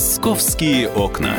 «Московские окна».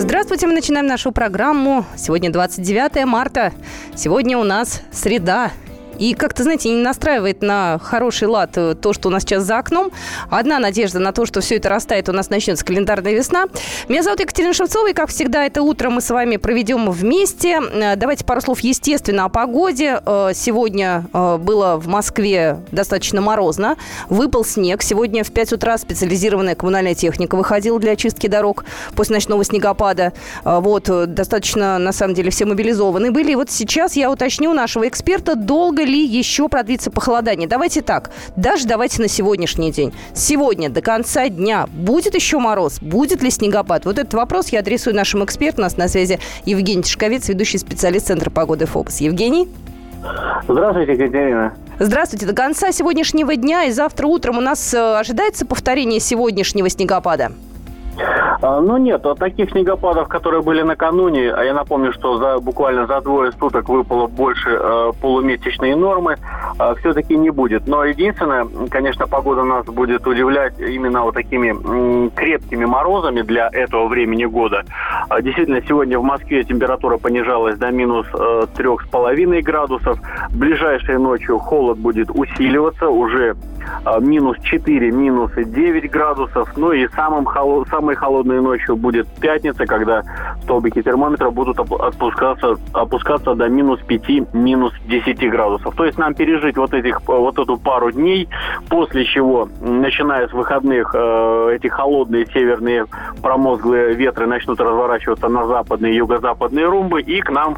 Здравствуйте, мы начинаем нашу программу. Сегодня 29 марта. Сегодня у нас среда. И как-то, знаете, не настраивает на хороший лад э, то, что у нас сейчас за окном. Одна надежда на то, что все это растает, у нас начнется календарная весна. Меня зовут Екатерина Шевцова, и, как всегда, это утро мы с вами проведем вместе. Э, давайте пару слов, естественно, о погоде. Э, сегодня было в Москве достаточно морозно. Выпал снег. Сегодня в 5 утра специализированная коммунальная техника выходила для очистки дорог после ночного снегопада. Вот, достаточно, на самом деле, все мобилизованы были. И вот сейчас я уточню нашего эксперта, долго ли еще продлится похолодание? Давайте так, даже давайте на сегодняшний день. Сегодня до конца дня будет еще мороз? Будет ли снегопад? Вот этот вопрос я адресую нашему эксперту. У нас на связи Евгений Тишковец, ведущий специалист Центра погоды ФОБС. Евгений? Здравствуйте, Екатерина. Здравствуйте. До конца сегодняшнего дня и завтра утром у нас э, ожидается повторение сегодняшнего снегопада? А, ну нет, от таких снегопадов, которые были накануне, а я напомню, что за буквально за двое суток выпало больше э, полумесячной нормы, э, все-таки не будет. Но единственное, конечно, погода нас будет удивлять именно вот такими м, крепкими морозами для этого времени года. А, действительно, сегодня в Москве температура понижалась до минус трех с половиной градусов. Ближайшей ночью холод будет усиливаться уже э, минус 4, минус 9 градусов. Ну и самым холод, самой холодной ночью будет пятница, когда столбики термометра будут опускаться, опускаться до минус 5, минус 10 градусов. То есть нам пережить вот, этих, вот эту пару дней, после чего, начиная с выходных, э, эти холодные северные промозглые ветры начнут разворачиваться на западные юго-западные румбы, и к нам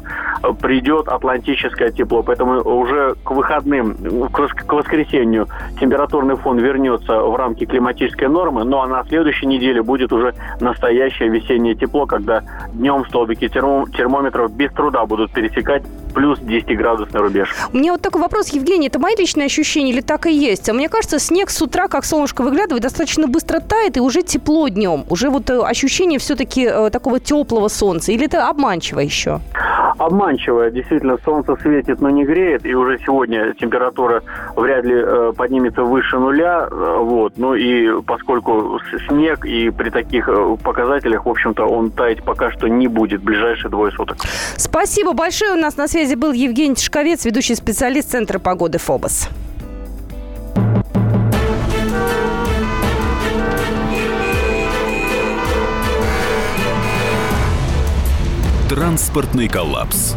придет атлантическое тепло. Поэтому уже к выходным, к воскресенью температурный фон вернется в рамки климатической нормы, ну а на следующей неделе будет уже настоящее весеннее тепло, когда днем столбики термометров без труда будут пересекать плюс 10-градусный рубеж. У меня вот такой вопрос, Евгений, это мои личные ощущения или так и есть? А мне кажется, снег с утра, как солнышко выглядывает, достаточно быстро тает, и уже тепло днем. Уже вот э, ощущение все-таки э, такого теплого солнца. Или это обманчиво еще? Обманчиво. Действительно, солнце светит, но не греет, и уже сегодня температура вряд ли э, поднимется выше нуля. Вот. Ну и поскольку снег, и при таких показателях, в общем-то, он таять пока что не будет в ближайшие двое суток. Спасибо большое. У нас на связи был Евгений Тишковец, ведущий специалист Центра погоды ФОБОС. Транспортный коллапс.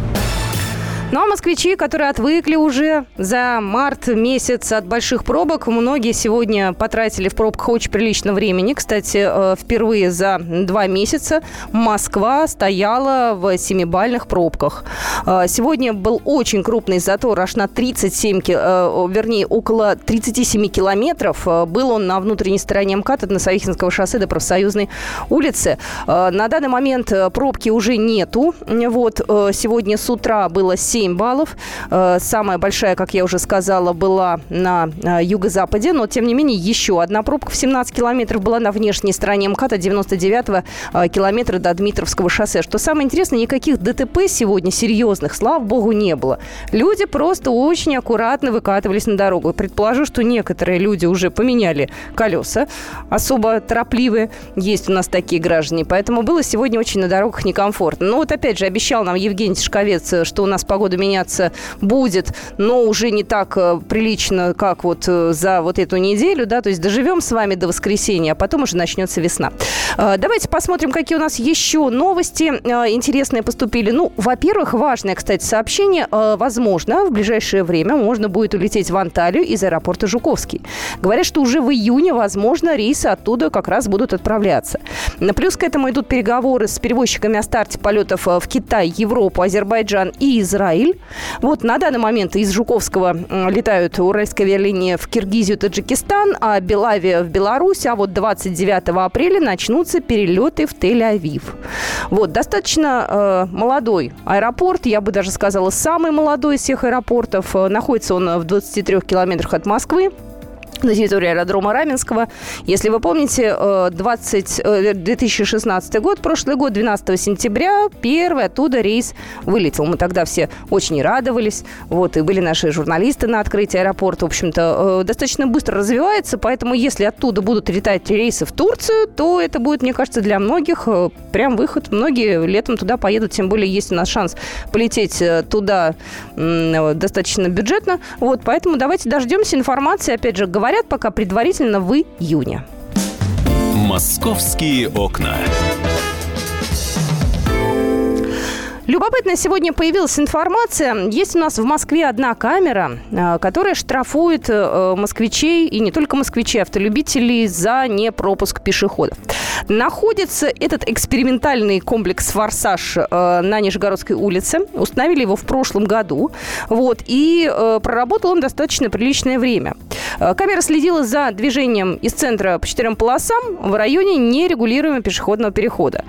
Ну а москвичи, которые отвыкли уже за март месяц от больших пробок, многие сегодня потратили в пробках очень прилично времени. Кстати, э, впервые за два месяца Москва стояла в семибальных пробках. Э, сегодня был очень крупный затор, аж на 37, э, вернее, около 37 километров. Был он на внутренней стороне МКАД от Носовихинского шоссе до Профсоюзной улицы. На данный момент пробки уже нету. Вот, сегодня с утра было 7 7 баллов. Э, самая большая, как я уже сказала, была на э, юго-западе, но, тем не менее, еще одна пробка в 17 километров была на внешней стороне МКАДа 99 э, километра до Дмитровского шоссе. Что самое интересное, никаких ДТП сегодня серьезных, слава богу, не было. Люди просто очень аккуратно выкатывались на дорогу. Предположу, что некоторые люди уже поменяли колеса, особо торопливые. Есть у нас такие граждане. Поэтому было сегодня очень на дорогах некомфортно. Но вот опять же обещал нам Евгений Тишковец, что у нас погода года меняться будет, но уже не так э, прилично, как вот э, за вот эту неделю, да, то есть доживем с вами до воскресенья, а потом уже начнется весна. Э, давайте посмотрим, какие у нас еще новости интересные поступили. Ну, во-первых, важное, кстати, сообщение. Возможно, в ближайшее время можно будет улететь в Анталию из аэропорта Жуковский. Говорят, что уже в июне, возможно, рейсы оттуда как раз будут отправляться. Плюс к этому идут переговоры с перевозчиками о старте полетов в Китай, Европу, Азербайджан и Израиль. Израиль. Вот на данный момент из Жуковского летают уральская авиалиния в Киргизию, Таджикистан, а Белавия в Беларусь. А вот 29 апреля начнутся перелеты в Тель-Авив. Вот, достаточно э, молодой аэропорт, я бы даже сказала, самый молодой из всех аэропортов. Э, находится он в 23 километрах от Москвы. На территории аэродрома Раменского. Если вы помните, 20, 2016 год, прошлый год, 12 сентября, первый оттуда рейс вылетел. Мы тогда все очень радовались. Вот, и были наши журналисты на открытии аэропорта. В общем-то, э, достаточно быстро развивается, поэтому если оттуда будут летать рейсы в Турцию, то это будет, мне кажется, для многих э, прям выход. Многие летом туда поедут, тем более есть у нас шанс полететь э, туда достаточно бюджетно. Вот, поэтому давайте дождемся информации. Опять же, говорят, говорят пока предварительно в июне. Московские окна. Любопытно, сегодня появилась информация. Есть у нас в Москве одна камера, э, которая штрафует э, москвичей, и не только москвичей, автолюбителей за непропуск пешеходов. Находится этот экспериментальный комплекс «Форсаж» э, на Нижегородской улице. Установили его в прошлом году. Вот, и проработал он достаточно приличное время. Камера следила за движением из центра по четырем полосам в районе нерегулируемого пешеходного перехода.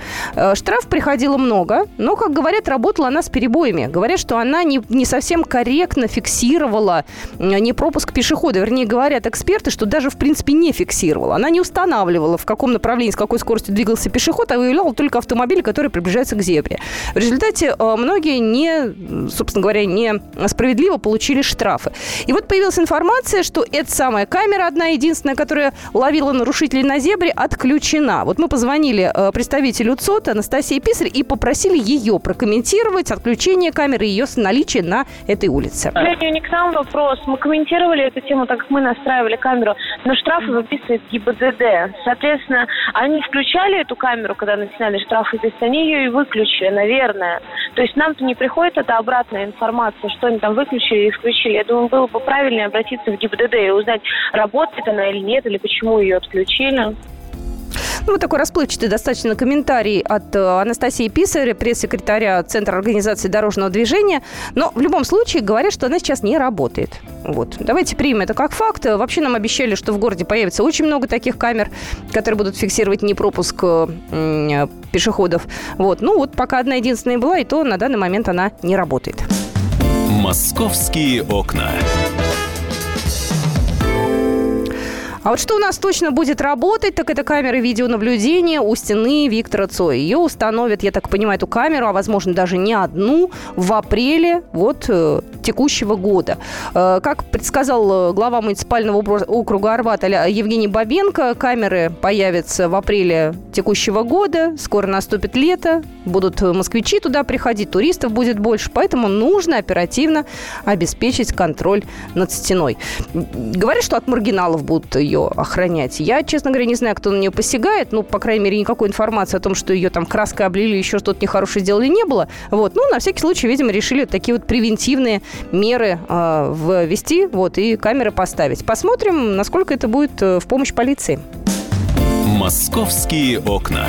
Штраф приходило много, но, как говорят, говорят, работала она с перебоями. Говорят, что она не, не совсем корректно фиксировала не пропуск пешехода. Вернее, говорят эксперты, что даже, в принципе, не фиксировала. Она не устанавливала, в каком направлении, с какой скоростью двигался пешеход, а выявляла только автомобили, которые приближаются к зебре. В результате э, многие не, собственно говоря, не справедливо получили штрафы. И вот появилась информация, что эта самая камера, одна единственная, которая ловила нарушителей на зебре, отключена. Вот мы позвонили э, представителю ЦОТ Анастасии Писарь и попросили ее прокомментировать комментировать отключение камеры и ее наличие на этой улице. К сожалению, не к нам вопрос. Мы комментировали эту тему, так как мы настраивали камеру, но штрафы выписывает ГИБДД. Соответственно, они включали эту камеру, когда начинали штрафы, то есть они ее и выключили, наверное. То есть нам-то не приходит эта обратная информация, что они там выключили и включили. Я думаю, было бы правильнее обратиться в ГИБДД и узнать, работает она или нет, или почему ее отключили. Ну, такой расплывчатый достаточно комментарий от э, Анастасии Писаря, пресс-секретаря Центра организации дорожного движения. Но в любом случае говорят, что она сейчас не работает. Вот. Давайте примем это как факт. Вообще нам обещали, что в городе появится очень много таких камер, которые будут фиксировать непропуск э, пешеходов. Вот. Ну вот пока одна единственная была, и то на данный момент она не работает. Московские окна. А вот что у нас точно будет работать, так это камеры видеонаблюдения у стены Виктора Цоя. Ее установят, я так понимаю, эту камеру, а возможно даже не одну, в апреле вот э, текущего года. Э, как предсказал э, глава муниципального округа Арбат Евгений Бабенко, камеры появятся в апреле текущего года, скоро наступит лето, будут москвичи туда приходить, туристов будет больше, поэтому нужно оперативно обеспечить контроль над стеной. Говорят, что от маргиналов будут ее ее охранять. Я, честно говоря, не знаю, кто на нее посягает. Ну, по крайней мере, никакой информации о том, что ее там краской облили, еще что-то нехорошее сделали, не было. Вот. Ну, на всякий случай, видимо, решили такие вот превентивные меры э, ввести вот, и камеры поставить. Посмотрим, насколько это будет э, в помощь полиции. Московские окна.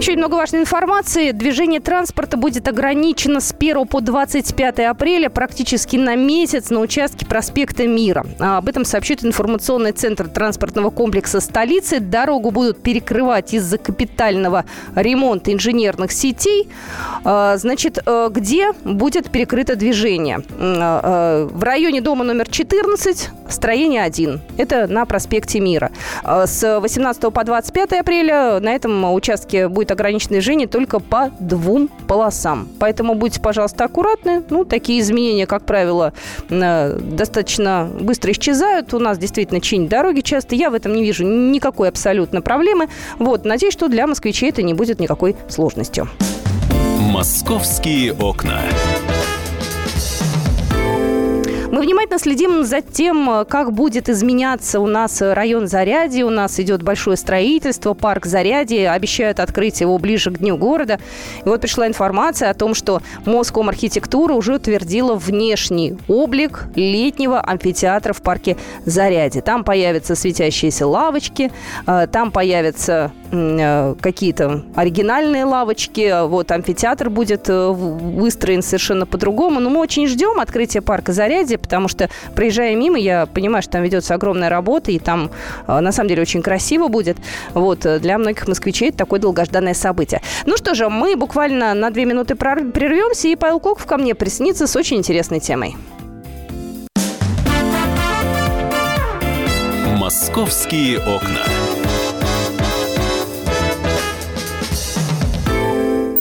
Еще много важной информации. Движение транспорта будет ограничено с 1 по 25 апреля практически на месяц на участке проспекта Мира. А об этом сообщит информационный центр транспортного комплекса столицы. Дорогу будут перекрывать из-за капитального ремонта инженерных сетей. А, значит, э, где будет перекрыто движение? А, в районе дома номер 14, строение 1. Это на проспекте Мира. С 18 по 25 апреля на этом участке будет будет ограниченное движение только по двум полосам. Поэтому будьте, пожалуйста, аккуратны. Ну, такие изменения, как правило, э, достаточно быстро исчезают. У нас действительно чинят дороги часто. Я в этом не вижу никакой абсолютно проблемы. Вот, надеюсь, что для москвичей это не будет никакой сложностью. Московские окна. Мы внимательно следим за тем, как будет изменяться у нас район Зарядье. У нас идет большое строительство, парк Зарядье. Обещают открыть его ближе к Дню города. И вот пришла информация о том, что Моском архитектура уже утвердила внешний облик летнего амфитеатра в парке Зарядье. Там появятся светящиеся лавочки, э, там появятся какие-то оригинальные лавочки. Вот амфитеатр будет э, выстроен совершенно по-другому. Но мы очень ждем открытия парка Зарядье, потому что, проезжая мимо, я понимаю, что там ведется огромная работа, и там, э, на самом деле, очень красиво будет. Вот, э, для многих москвичей это такое долгожданное событие. Ну что же, мы буквально на две минуты прервемся, и Павел Коков ко мне присоединится с очень интересной темой. Московские окна.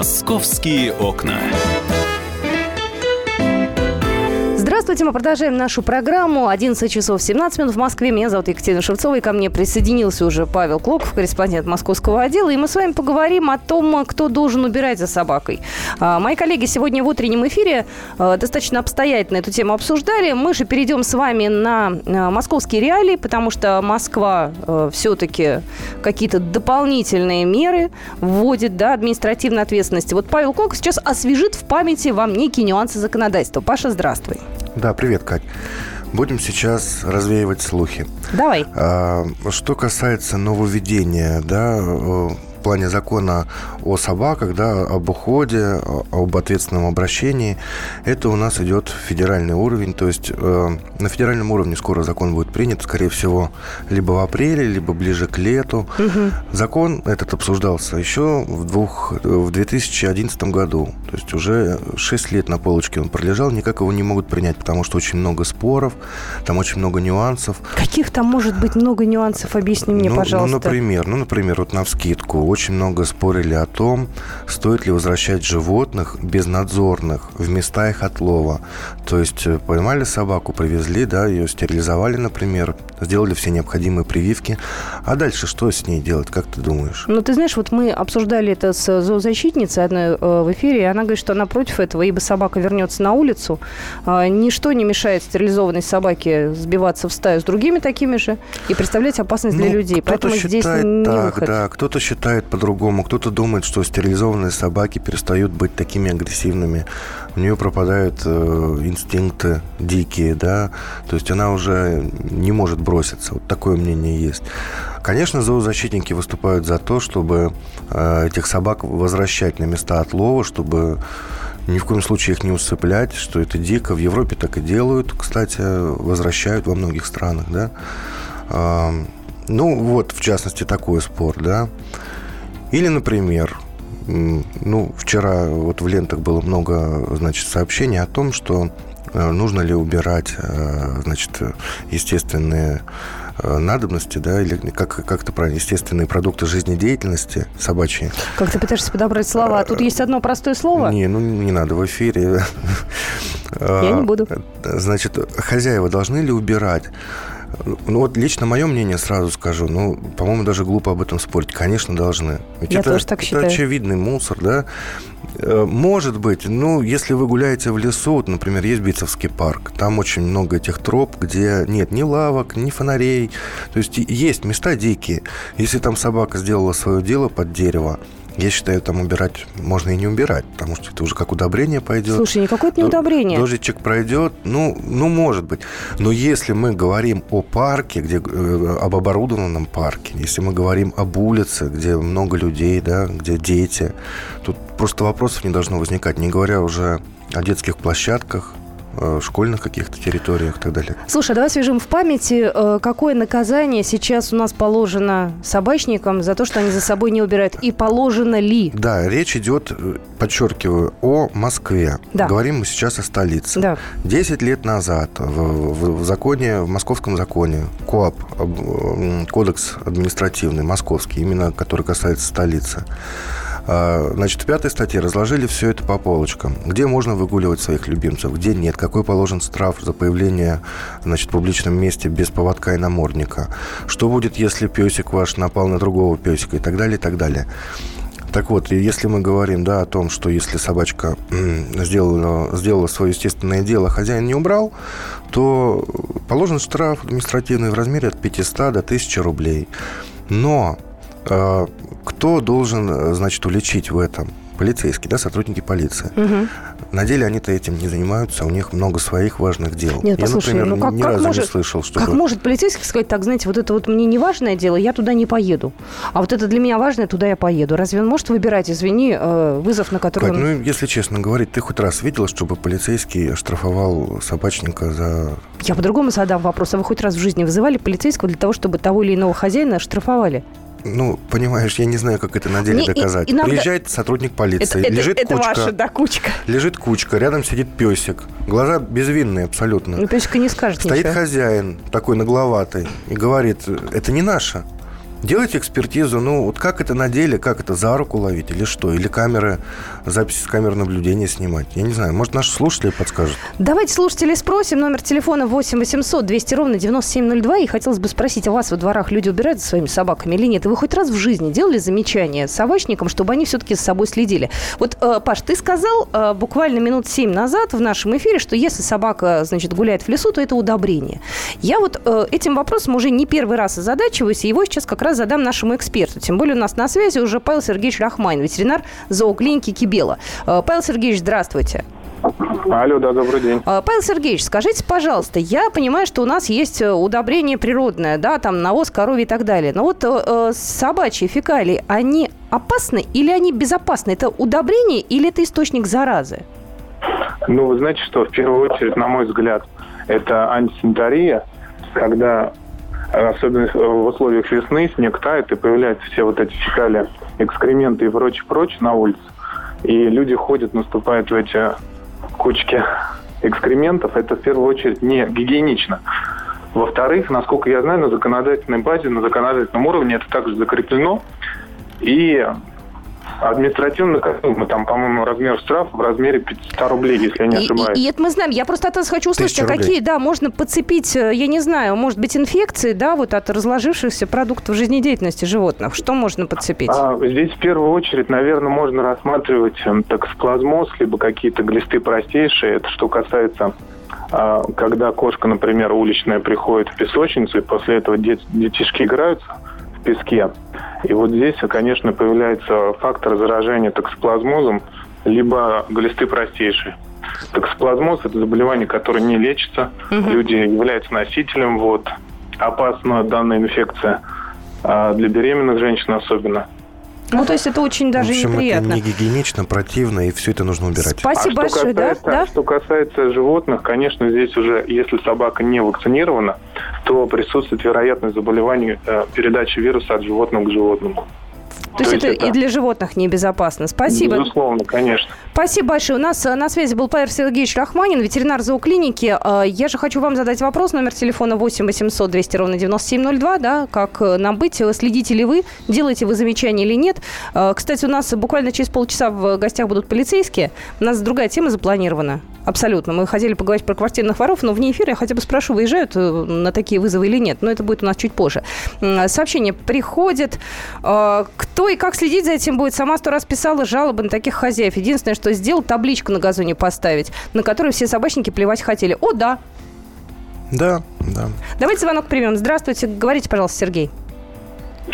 «Московские окна». Здравствуйте, мы продолжаем нашу программу. 11 часов 17 минут в Москве. Меня зовут Екатерина Шевцова, и ко мне присоединился уже Павел Клоков, корреспондент московского отдела. И мы с вами поговорим о том, кто должен убирать за собакой. А, мои коллеги сегодня в утреннем эфире а, достаточно обстоятельно эту тему обсуждали. Мы же перейдем с вами на а, московские реалии, потому что Москва все-таки какие-то дополнительные меры вводит, да, административной ответственности. Вот Павел Клоков сейчас освежит в памяти вам некие нюансы законодательства. Паша, здравствуй. Да, привет, Кать. Будем сейчас развеивать слухи. Давай. А, что касается нововведения, да, в плане закона о собаках, да, об уходе, об ответственном обращении, это у нас идет федеральный уровень. То есть э, на федеральном уровне скоро закон будет принят, скорее всего, либо в апреле, либо ближе к лету. Угу. Закон этот обсуждался еще в, двух, в 2011 году. То есть уже 6 лет на полочке он пролежал, никак его не могут принять, потому что очень много споров, там очень много нюансов. Каких там может быть много нюансов? Объясни мне, ну, ну пожалуйста. Ну, например, ну, например, вот на вскидку очень много спорили о том, стоит ли возвращать животных безнадзорных в места их отлова. То есть э, поймали собаку, привезли, да, ее стерилизовали, например, сделали все необходимые прививки. А дальше что с ней делать, как ты думаешь? Ну, ты знаешь, вот мы обсуждали это с зоозащитницей одной э, в эфире, и она говорит, что она против этого, ибо собака вернется на улицу. Э, ничто не мешает стерилизованной собаке сбиваться в стаю с другими такими же и представлять опасность ну, для людей. Поэтому здесь не так, выход. да, кто-то считает по-другому. Кто-то думает, что стерилизованные собаки перестают быть такими агрессивными. У нее пропадают э, инстинкты дикие, да. То есть она уже не может броситься. Вот такое мнение есть. Конечно, зоозащитники выступают за то, чтобы э, этих собак возвращать на места отлова, чтобы ни в коем случае их не усыплять, что это дико. В Европе так и делают, кстати, возвращают во многих странах, да. Ну, вот, в частности, такой спор, да. Или, например, ну, вчера вот в лентах было много, значит, сообщений о том, что э, нужно ли убирать, э, значит, естественные э, надобности, да, или как, как это правильно, естественные продукты жизнедеятельности собачьи. Как ты пытаешься подобрать слова? А тут есть одно простое слово? Не, ну не надо в эфире. Я не буду. Значит, хозяева должны ли убирать ну вот лично мое мнение сразу скажу, ну, по-моему, даже глупо об этом спорить. Конечно, должны. Ведь Я это, тоже так это считаю. очевидный мусор, да. Э, может быть, ну, если вы гуляете в лесу, вот, например, есть Битцевский парк, там очень много этих троп, где нет ни лавок, ни фонарей, то есть есть места дикие. Если там собака сделала свое дело под дерево, я считаю, там убирать можно и не убирать, потому что это уже как удобрение пойдет. Слушай, никакое это не удобрение. Дождичек пройдет, ну, ну, может быть. Но если мы говорим о парке, где, э, об оборудованном парке, если мы говорим об улице, где много людей, да, где дети, тут просто вопросов не должно возникать, не говоря уже о детских площадках, школьных каких-то территориях и так далее. Слушай, давай свяжем в памяти, э, какое наказание сейчас у нас положено собачникам за то, что они за собой не убирают, и положено ли? Да, речь идет, э, подчеркиваю, о Москве. Да. Говорим мы сейчас о столице. Да. Десять лет назад в, в, в законе, в московском законе, КОАП, Кодекс административный, московский, именно который касается столицы, а, значит, в пятой статье разложили все это по полочкам. Где можно выгуливать своих любимцев, где нет, какой положен штраф за появление значит, в публичном месте без поводка и намордника. Что будет, если песик ваш напал на другого песика и так далее, и так далее. Так вот, если мы говорим да, о том, что если собачка сделала, сделала свое естественное дело, а хозяин не убрал, то положен штраф административный в размере от 500 до 1000 рублей. Но а, кто должен, значит, уличить в этом? Полицейский, да, сотрудники полиции. Угу. На деле они-то этим не занимаются, у них много своих важных дел. Нет, я, послушай, например, ну как, ни как разу может, не слышал, что... Как может полицейский сказать, так, знаете, вот это вот мне не важное дело, я туда не поеду. А вот это для меня важное, туда я поеду. Разве он может выбирать, извини, э, вызов, на который Кать, он... ну, если честно говорить, ты хоть раз видела, чтобы полицейский штрафовал собачника за... Я по-другому задам вопрос. А вы хоть раз в жизни вызывали полицейского для того, чтобы того или иного хозяина штрафовали? Ну, понимаешь, я не знаю, как это на деле Не, и- доказать. иногда- Приезжает сотрудник полиции, это, лежит это кучка, ваша, да, кучка. лежит кучка, рядом сидит песик, глаза безвинные абсолютно. Ну, песика не скажет Стоит ничего. хозяин, такой нагловатый, и говорит, это не наше. Делайте экспертизу, ну, вот как это на деле, как это, за руку ловить или что? Или камеры, записи с камер наблюдения снимать? Я не знаю, может, наши слушатели подскажут. Давайте слушателей спросим. Номер телефона 8 800 200 ровно 9702. И хотелось бы спросить, а у вас во дворах люди убирают за своими собаками или нет? И вы хоть раз в жизни делали замечание собачникам, чтобы они все-таки с собой следили? Вот, э, Паш, ты сказал э, буквально минут 7 назад в нашем эфире, что если собака, значит, гуляет в лесу, то это удобрение. Я вот э, этим вопросом уже не первый раз озадачиваюсь, и его сейчас как раз задам нашему эксперту. Тем более у нас на связи уже Павел Сергеевич Рахманин, ветеринар зооклиники Кибела. Э, Павел Сергеевич, здравствуйте. Алло, да, добрый день. А, Павел Сергеевич, скажите, пожалуйста, я понимаю, что у нас есть э, удобрение природное, да, там навоз, коровий и так далее. Но вот э, э, собачьи фекалии, они опасны или они безопасны? Это удобрение или это источник заразы? Ну, вы знаете, что в первую очередь, на мой взгляд, это антисанитария, когда э, особенно в условиях весны снег тает и появляются все вот эти фекалии, экскременты и прочее-прочее на улице. И люди ходят, наступают в эти кучки экскрементов. Это в первую очередь не гигиенично. Во-вторых, насколько я знаю, на законодательной базе, на законодательном уровне это также закреплено. И административно наказуемо. Там, по-моему, размер штрафа в размере 500 рублей, если я не И, ошибаюсь. и- и это мы знаем. Я просто от вас хочу услышать, а Тысяча рублей. какие, да, можно подцепить, э, я не знаю, может быть, инфекции, да, вот от разложившихся продуктов жизнедеятельности животных. Что можно подцепить? А, здесь в первую очередь, наверное, можно рассматривать эм, токсоплазмоз, либо какие-то глисты простейшие. Это что касается, а, когда кошка, например, уличная приходит в песочницу, и после этого дет- детишки играются в песке. И вот здесь, конечно, появляется фактор заражения токсоплазмозом, либо глисты простейшие. Токсоплазмоз – это заболевание, которое не лечится. Люди являются носителем. Вот. Опасна данная инфекция а для беременных женщин особенно. Ну, то есть это очень даже в общем, неприятно. это не гигиенично, противно, и все это нужно убирать. Спасибо а что большое, да? касается, да? Что касается животных, конечно, здесь уже, если собака не вакцинирована, то присутствует вероятность заболевания, э, передачи вируса от животного к животному. То есть то это, есть это- и для животных небезопасно. Спасибо. Безусловно, конечно. Спасибо большое. У нас э, на связи был Павел Сергеевич Рахманин, ветеринар зооклиники. Э, Я же хочу вам задать вопрос. Номер телефона 8 800 200 ровно 9702. Да, как э, нам быть? Следите ли вы? Делаете вы замечания или нет? Кстати, у нас буквально через полчаса в гостях будут полицейские. У нас другая тема запланирована. Абсолютно. Мы хотели поговорить про квартирных воров, но вне эфира я хотя бы спрошу, выезжают на такие вызовы или нет. Но это будет у нас чуть позже. Сообщение приходит. Кто и как следить за этим будет? Сама сто раз писала жалобы на таких хозяев. Единственное, что сделал, табличку на газоне поставить, на которой все собачники плевать хотели. О, да. Да, да. Давайте звонок примем. Здравствуйте. Говорите, пожалуйста, Сергей.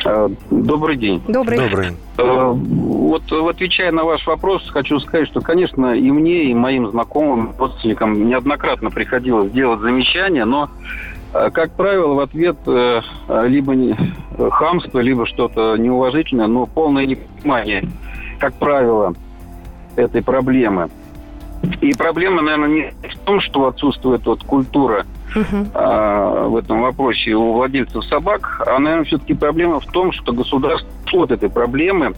Э, Добрый день. Добрый. Добрый. Э, Вот отвечая на ваш вопрос, хочу сказать, что, конечно, и мне, и моим знакомым, родственникам неоднократно приходилось делать замечания, но, как правило, в ответ э, либо хамство, либо что-то неуважительное, но полное непонимание, как правило, этой проблемы. И проблема, наверное, не в том, что отсутствует вот культура а, в этом вопросе у владельцев собак, а, наверное, все-таки проблема в том, что государство от этой проблемы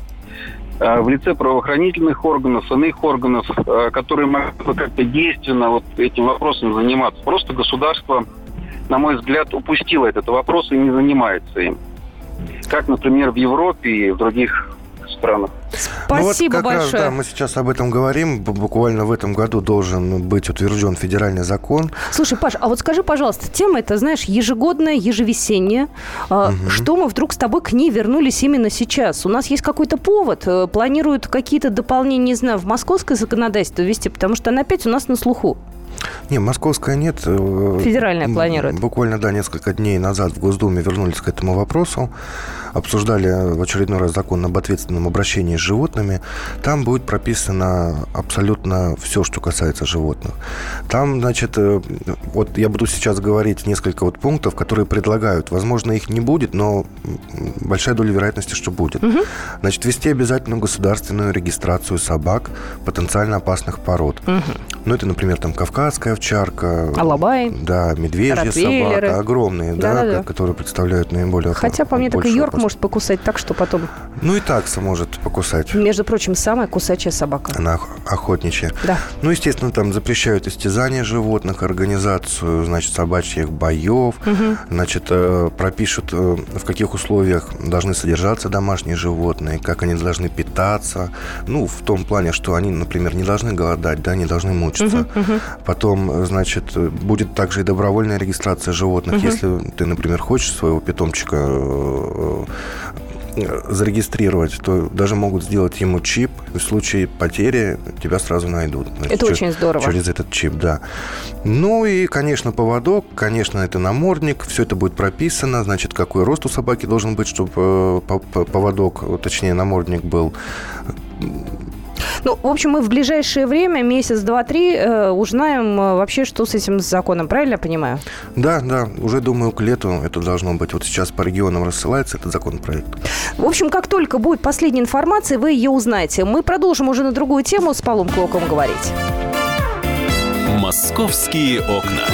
а, в лице правоохранительных органов, иных органов, а, которые могли бы как-то действенно вот этим вопросом заниматься. Просто государство, на мой взгляд, упустило этот вопрос и не занимается им. Как, например, в Европе и в других странах. Ну вот Спасибо как раз, большое. да, мы сейчас об этом говорим. Буквально в этом году должен быть утвержден федеральный закон. Слушай, Паш, а вот скажи, пожалуйста, тема это, знаешь, ежегодная, ежевесенняя. А, Что мы вдруг с тобой к ней вернулись именно сейчас? У нас есть какой-то повод? Э, Планируют какие-то дополнения, не знаю, в московское законодательство ввести? Потому что она опять у нас на слуху. Не, московская нет. Э, Федеральная планирует. Буквально, да, несколько дней назад в Госдуме вернулись к этому вопросу. Обсуждали в очередной раз закон об ответственном обращении с животными, там будет прописано абсолютно все, что касается животных. Там, значит, э, вот я буду сейчас говорить несколько вот пунктов, которые предлагают. Возможно, их не будет, но большая доля вероятности, что будет. Угу. Значит, вести обязательную государственную регистрацию собак потенциально опасных пород. Угу. Ну, это, например, там кавказская овчарка. Алабай. Да, медвежья собака. Огромные, да, да, да, которые представляют наиболее Хотя, по мне, так и Йорк может покусать так, что потом... Ну, и такса может покусать. Между прочим, самая кусачая собака. Она охотничья. Да. Ну, естественно, там запрещают истязание животных, организацию, значит, собачьих боев. Угу. Значит, э, пропишут, э, в каких условиях должны содержаться домашние животные, как они должны питаться. Ну, в том плане, что они, например, не должны голодать, да, не должны мучиться. Угу, угу. Потом, значит, будет также и добровольная регистрация животных. Угу. Если ты, например, хочешь своего питомчика э, зарегистрировать, то даже могут сделать ему чип. В случае потери тебя сразу найдут. Значит, это через, очень здорово. Через этот чип, да. Ну и, конечно, поводок, конечно, это намордник. Все это будет прописано. Значит, какой рост у собаки должен быть, чтобы э, поводок, точнее, намордник был ну, в общем, мы в ближайшее время, месяц, два, три, э, узнаем э, вообще, что с этим законом. Правильно я понимаю? Да, да. Уже, думаю, к лету это должно быть. Вот сейчас по регионам рассылается этот законопроект. В общем, как только будет последняя информация, вы ее узнаете. Мы продолжим уже на другую тему с Павлом Клоком говорить. «Московские окна».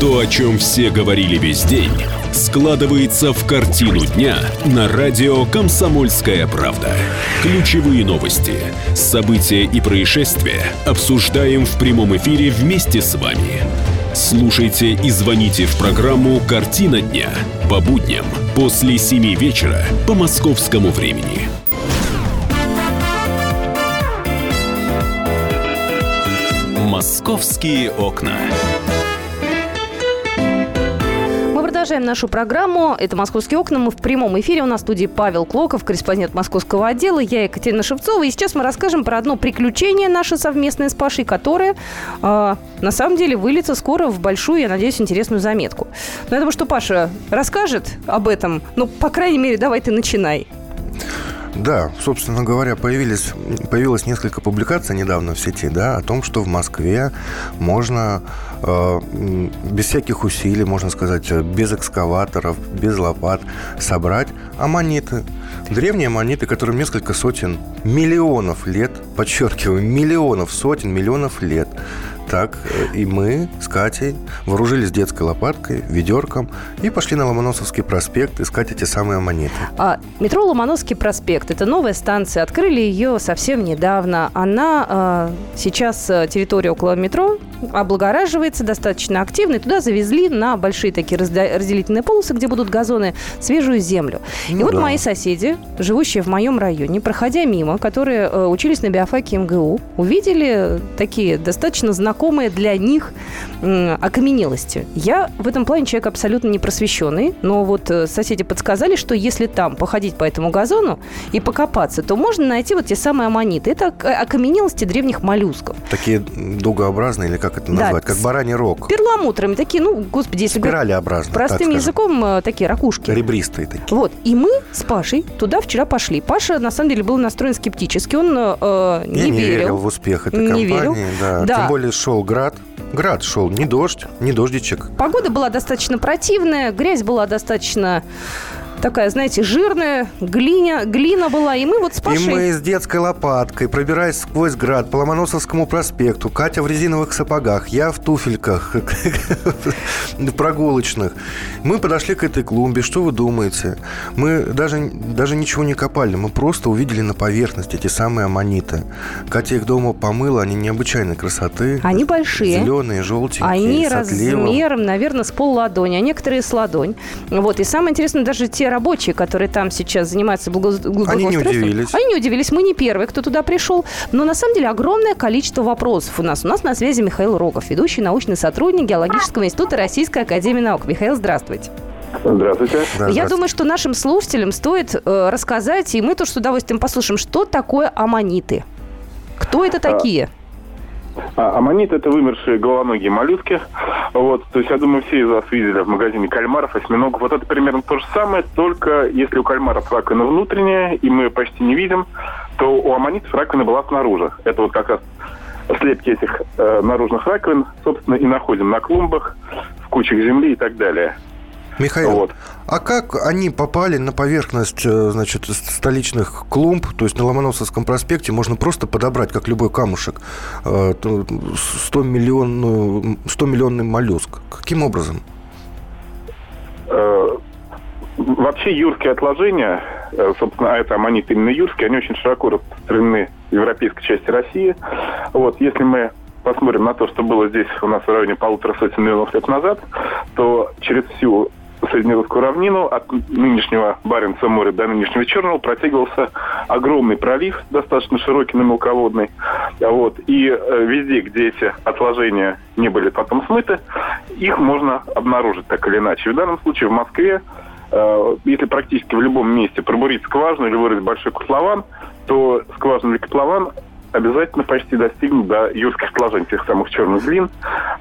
То, о чем все говорили весь день – складывается в картину дня на радио «Комсомольская правда». Ключевые новости, события и происшествия обсуждаем в прямом эфире вместе с вами. Слушайте и звоните в программу «Картина дня» по будням после 7 вечера по московскому времени. «Московские окна». Продолжаем нашу программу. Это «Московские окна». Мы в прямом эфире. У нас в студии Павел Клоков, корреспондент московского отдела. Я Екатерина Шевцова. И сейчас мы расскажем про одно приключение наше совместное с Пашей, которое э, на самом деле выльется скоро в большую, я надеюсь, интересную заметку. Но я думаю, что Паша расскажет об этом. Ну, по крайней мере, давай ты начинай. Да, собственно говоря, появились, появилось несколько публикаций недавно в сети, да, о том, что в Москве можно э, без всяких усилий, можно сказать, без экскаваторов, без лопат собрать аммониты. Древние аммониты, которым несколько сотен миллионов лет, подчеркиваю, миллионов, сотен миллионов лет – так э, и мы с Катей вооружились детской лопаткой, ведерком и пошли на Ломоносовский проспект искать эти самые монеты. А, метро Ломоносовский проспект – это новая станция. Открыли ее совсем недавно. Она а, сейчас э, территория около метро облагораживается достаточно активно. И туда завезли на большие такие разделительные полосы, где будут газоны, свежую землю. Ну, и вот да. мои соседи, живущие в моем районе, проходя мимо, которые учились на биофаке МГУ, увидели такие достаточно знакомые для них э, окаменелости. Я в этом плане человек абсолютно не просвещенный, но вот э, соседи подсказали, что если там походить по этому газону и покопаться, то можно найти вот те самые аммониты. Это окаменелости древних моллюсков. Такие дугообразные или как это назвать? Да, как бараний рог. Перламутрами. Такие, ну, господи, если Спиралеобразные. Простым языком э, такие ракушки. Ребристые такие. Вот. И мы с Пашей туда вчера пошли. Паша, на самом деле, был настроен скептически. Он э, не, не верил. верил в успех этой не компании. Верил. Да. да. Тем более шел град. Град шел, не дождь, не дождичек. Погода была достаточно противная, грязь была достаточно такая, знаете, жирная, глиня, глина была, и мы вот с Пашей... И мы с детской лопаткой, пробираясь сквозь град по Ломоносовскому проспекту, Катя в резиновых сапогах, я в туфельках прогулочных. Мы подошли к этой клумбе, что вы думаете? Мы даже, даже ничего не копали, мы просто увидели на поверхности эти самые аммониты. Катя их дома помыла, они необычайной красоты. Они большие. Зеленые, желтенькие, Они размером, наверное, с пол ладони, а некоторые с ладонь. Вот, и самое интересное, даже те рабочие, которые там сейчас занимаются благоустройством, они не удивились. Они не удивились. Мы не первые, кто туда пришел. Но на самом деле огромное количество вопросов у нас. У нас на связи Михаил Рогов, ведущий научный сотрудник Геологического института Российской Академии наук. Михаил, здравствуйте. Здравствуйте. Да, Я думаю, что нашим слушателям стоит э, рассказать, и мы тоже с удовольствием послушаем, что такое аммониты. Кто это а, такие? А, аммонит – это вымершие головоногие моллюски. Вот, то есть, я думаю, все из вас видели в магазине кальмаров, осьминогов. Вот это примерно то же самое, только если у кальмаров раковина внутренняя, и мы ее почти не видим, то у аммонитов раковина была снаружи. Это вот как раз слепки этих э, наружных раковин, собственно, и находим на клумбах, в кучах земли и так далее. Михаил, вот. а как они попали на поверхность э, значит, столичных клумб, то есть на Ломоносовском проспекте можно просто подобрать, как любой камушек, 100, миллионную, 100 миллионный моллюск? Каким образом? Э, вообще юрские отложения, э, собственно, а это аммонит именно юрские, они очень широко распространены в европейской части России. Вот, если мы посмотрим на то, что было здесь у нас в районе полутора сотен миллионов лет назад, то через всю Среднерусскую равнину от нынешнего Баренца моря до нынешнего Черного протягивался огромный пролив, достаточно широкий, но мелководный. Вот. И э, везде, где эти отложения не были потом смыты, их можно обнаружить так или иначе. В данном случае в Москве, э, если практически в любом месте пробурить скважину или вырыть большой котлован, то скважина или котлован обязательно почти достигнут до юрских положений, тех самых черных глин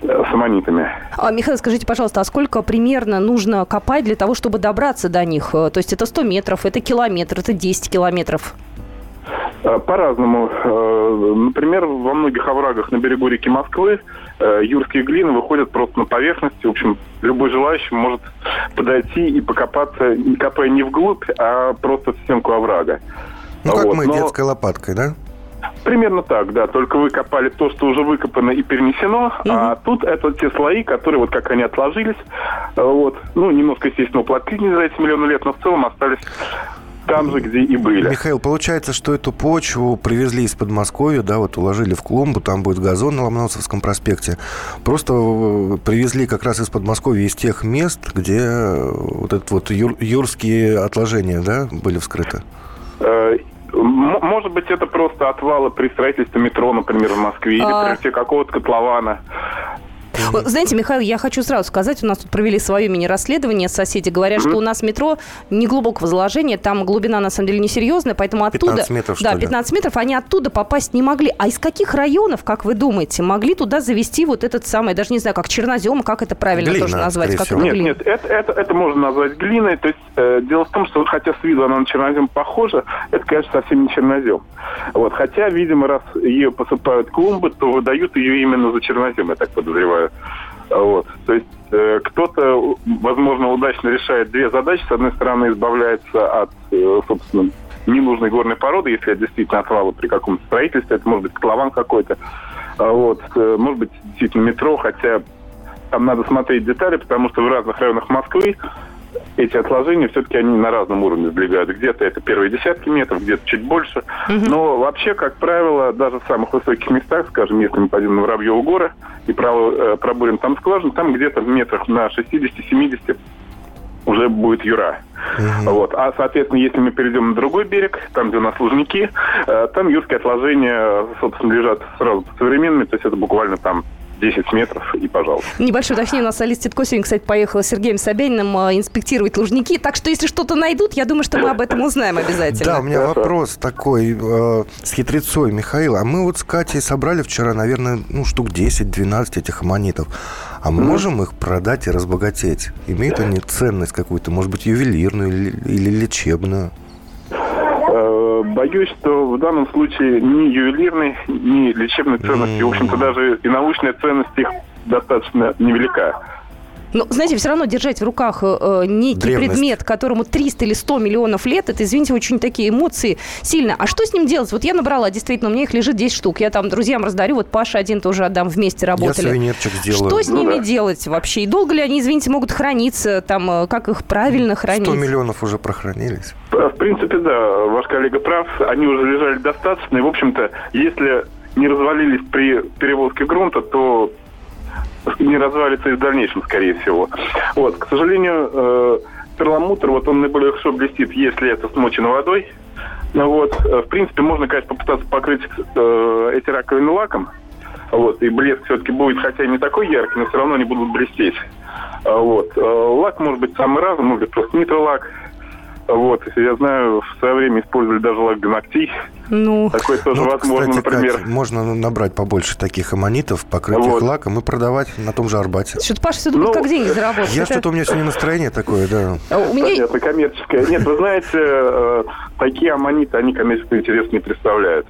э, с аммонитами. А, Михаил, скажите, пожалуйста, а сколько примерно нужно копать для того, чтобы добраться до них? Э, то есть это 100 метров, это километр, это 10 километров? Э, по-разному. Э, например, во многих оврагах на берегу реки Москвы юрские глины выходят просто на поверхность. В общем, любой желающий может подойти и покопаться, копая не вглубь, а просто в стенку оврага. Ну, как вот. мы, Но... детской лопаткой, да? Примерно так, да. Только вы копали то, что уже выкопано и перенесено, угу. а тут это те слои, которые вот как они отложились, вот, ну, немножко, естественно, уплотнились за эти миллионы лет, но в целом остались там же, где и были. Михаил, получается, что эту почву привезли из Подмосковья, да, вот уложили в клумбу, там будет газон на Ломоносовском проспекте. Просто э, привезли как раз из Подмосковья, из тех мест, где э, вот это вот юр, юрские отложения, да, были вскрыты? Может быть, это просто отвалы при строительстве метро, например, в Москве, или а... при какого-то котлована. Знаете, Михаил, я хочу сразу сказать, у нас тут провели свое мини-расследование, соседи говорят, что у нас метро не глубокого заложения, там глубина на самом деле несерьезная, поэтому оттуда... 15 метров, Да, 15 метров, они оттуда попасть не могли. А из каких районов, как вы думаете, могли туда завести вот этот самый, даже не знаю, как чернозем, как это правильно Глина, тоже назвать? Как это нет, глина? нет, это, это, это можно назвать глиной. То есть э, дело в том, что хотя с виду она на чернозем похожа, это, конечно, совсем не чернозем. Вот, хотя, видимо, раз ее посыпают клумбы, то выдают ее именно за чернозем, я так подозреваю. Вот. То есть э, кто-то, возможно, удачно решает две задачи. С одной стороны, избавляется от, э, собственно, ненужной горной породы, если это действительно отвалы при каком-то строительстве, это может быть котлован какой-то, а вот, э, может быть, действительно метро, хотя там надо смотреть детали, потому что в разных районах Москвы эти отложения все-таки они на разном уровне сдвигают. Где-то это первые десятки метров, где-то чуть больше. Угу. Но вообще, как правило, даже в самых высоких местах, скажем, если мы пойдем на Воробьеву горы и э, пробурим там скважину, там где-то в метрах на 60-70 уже будет юра. Угу. Вот. А, соответственно, если мы перейдем на другой берег, там, где у нас лужники, э, там юрские отложения, собственно, лежат сразу современными, то есть это буквально там 10 метров и пожалуйста. Небольшое уточнение. У нас Алис Титко сегодня, кстати, поехала с Сергеем Собяниным э, инспектировать лужники. Так что, если что-то найдут, я думаю, что мы об этом узнаем обязательно. Да, у меня вопрос такой э, с хитрецой, Михаил. А мы вот с Катей собрали вчера, наверное, ну, штук 10-12 этих аммонитов. А мы можем их продать и разбогатеть? Имеют они ценность какую-то, может быть, ювелирную или, или лечебную? Боюсь, что в данном случае ни ювелирной, ни лечебной ценности, в общем-то, даже и научная ценность их достаточно невелика. Но, знаете, все равно держать в руках э, некий Древность. предмет, которому 300 или 100 миллионов лет, это, извините, очень такие эмоции сильно. А что с ним делать? Вот я набрала, действительно, у меня их лежит 10 штук. Я там друзьям раздарю, вот Паша один тоже отдам, вместе работали. Я сувенирчик сделаю. Что с ну, ними да. делать вообще? И долго ли они, извините, могут храниться? Там, э, как их правильно хранить? 100 миллионов уже прохранились. В принципе, да, ваш коллега прав. Они уже лежали достаточно. И, в общем-то, если не развалились при перевозке грунта, то не развалится и в дальнейшем, скорее всего. Вот, к сожалению, э, перламутр, вот он наиболее хорошо блестит, если это смочено водой. Ну вот, э, в принципе, можно, конечно, попытаться покрыть э, эти раковины лаком. Вот, и блеск все-таки будет, хотя и не такой яркий, но все равно они будут блестеть. А вот. Э, лак может быть самый разный, может быть просто нитролак. Вот, я знаю, в свое время использовали даже лак для ногтей. Ну, Такое тоже Ну, возможно, кстати, например. Кать, можно набрать побольше таких аммонитов, покрыть их Вот. лаком и продавать на том же Арбате. что-то Паша все думает, Ну, как деньги заработать. Я Это- что-то, у меня сегодня настроение такое, да. А У меня Понятно, коммерческое. Нет, вы знаете, э, такие аммониты, они коммерческий интерес не представляют.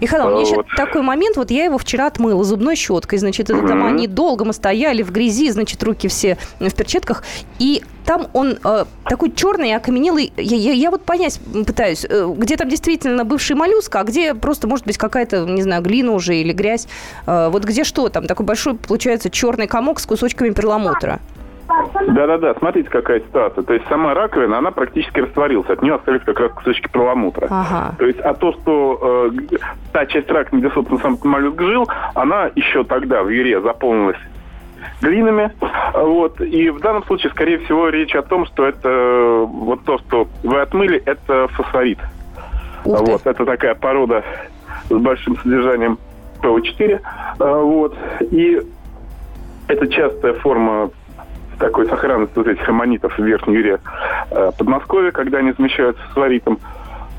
Михаил, у меня А, еще вот. такой момент, вот я его вчера отмыла зубной щеткой, значит, это там Мгм. они долго мы стояли в грязи, значит, руки все в перчатках, и там он э, такой черный, окаменелый, я, я- я вот понять пытаюсь, э, где там действительно бывший моллюск, а где просто, может быть, какая-то, не знаю, глина уже или грязь, Э, вот где что там, такой большой, получается, черный комок с кусочками перламутра. Да-да-да, смотрите, какая ситуация. То есть сама раковина, она практически растворилась. От нее остались как раз кусочки перламутра. Ага. То есть, а то, что э, та часть раковины, где, собственно, сам моллюск жил, она еще тогда в юре заполнилась глинами. Вот. И в данном случае, скорее всего, речь о том, что это э, вот то, что вы отмыли, это фосфорит. Ух ты. Вот. Это такая порода с большим содержанием ПО4. А, Вот. И это частая форма такой сохранности вот этих аммонитов в Верхней Юре э, Подмосковья, когда они замещаются фосфоритом.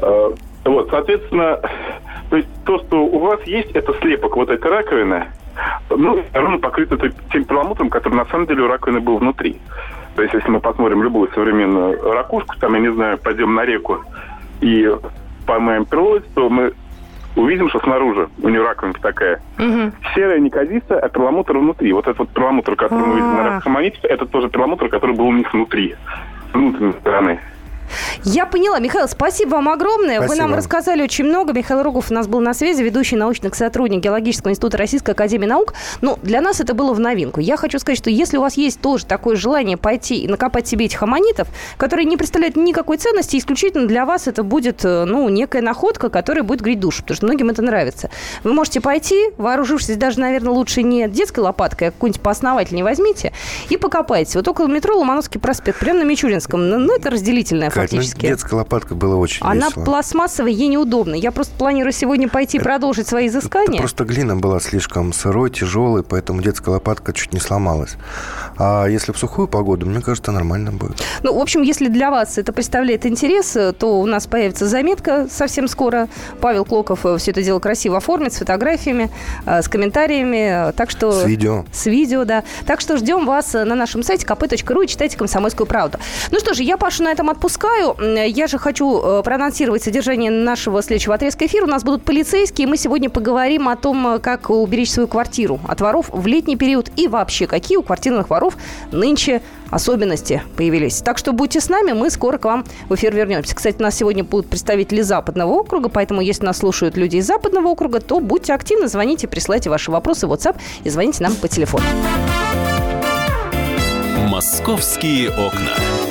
Э, вот, соответственно, то есть то, что у вас есть, это слепок вот этой раковины, ну, ровно покрыто той- тем перламутром, который на самом деле у раковины был внутри. То есть, если мы посмотрим любую современную ракушку, там, я не знаю, пойдем на реку и поймаем перловец, то мы увидим, что снаружи у нее раковинка такая Мгм. серая, неказистая, а перламутр внутри. Вот этот вот перламутр, который мы видим на А. ракоманите, это тоже перламутр, который был у них внутри, с внутренней стороны. Я поняла. Михаил, спасибо вам огромное. Вы Спасибо. нам рассказали очень много. Михаил Рогов у нас был на связи, ведущий научный сотрудник Геологического института Российской Академии Наук. Ну, для нас это было в новинку. Я хочу сказать, что если у вас есть тоже такое желание пойти и накопать себе этих аммонитов, которые не представляют никакой ценности, исключительно для вас это будет, э, ну, некая находка, которая будет греть душу, потому что многим это нравится. Вы можете пойти, вооружившись даже, наверное, лучше не детской лопаткой, а какую-нибудь поосновательнее возьмите и покопайте. Вот около метро Ломановский проспект, прямо на Мичуринском. Ну, это разделительная Кать, ну, детская лопатка была очень Она весело. пластмассовая, ей неудобно. Я просто планирую сегодня пойти продолжить свои Это изыскания. просто глина была слишком сырой, тяжелой, поэтому детская лопатка чуть не сломалась. А если в сухую погоду, мне кажется, нормально будет. Ну, в общем, если для вас это представляет интерес, э, то у нас появится заметка совсем скоро. Павел Клоков все это дело красиво оформит с фотографиями, э, с комментариями. э, Так что... С видео. С видео, да. Так что ждем вас э, на нашем сайте kp.ru и читайте «Комсомольскую правду». Ну что же, я Пашу на этом отпускаю. М, Я же хочу э, проанонсировать содержание нашего следующего отрезка эфира. У нас будут полицейские. Мы сегодня поговорим о том, э, как уберечь свою квартиру от воров в летний период и вообще, какие у квартирных воров нынче особенности появились. Так что будьте с нами, мы скоро к вам в эфир вернемся. Кстати, нас сегодня будут представители Западного округа, поэтому если нас слушают люди из Западного округа, то будьте активны, звоните, присылайте ваши вопросы в WhatsApp и звоните нам по телефону. «Московские окна».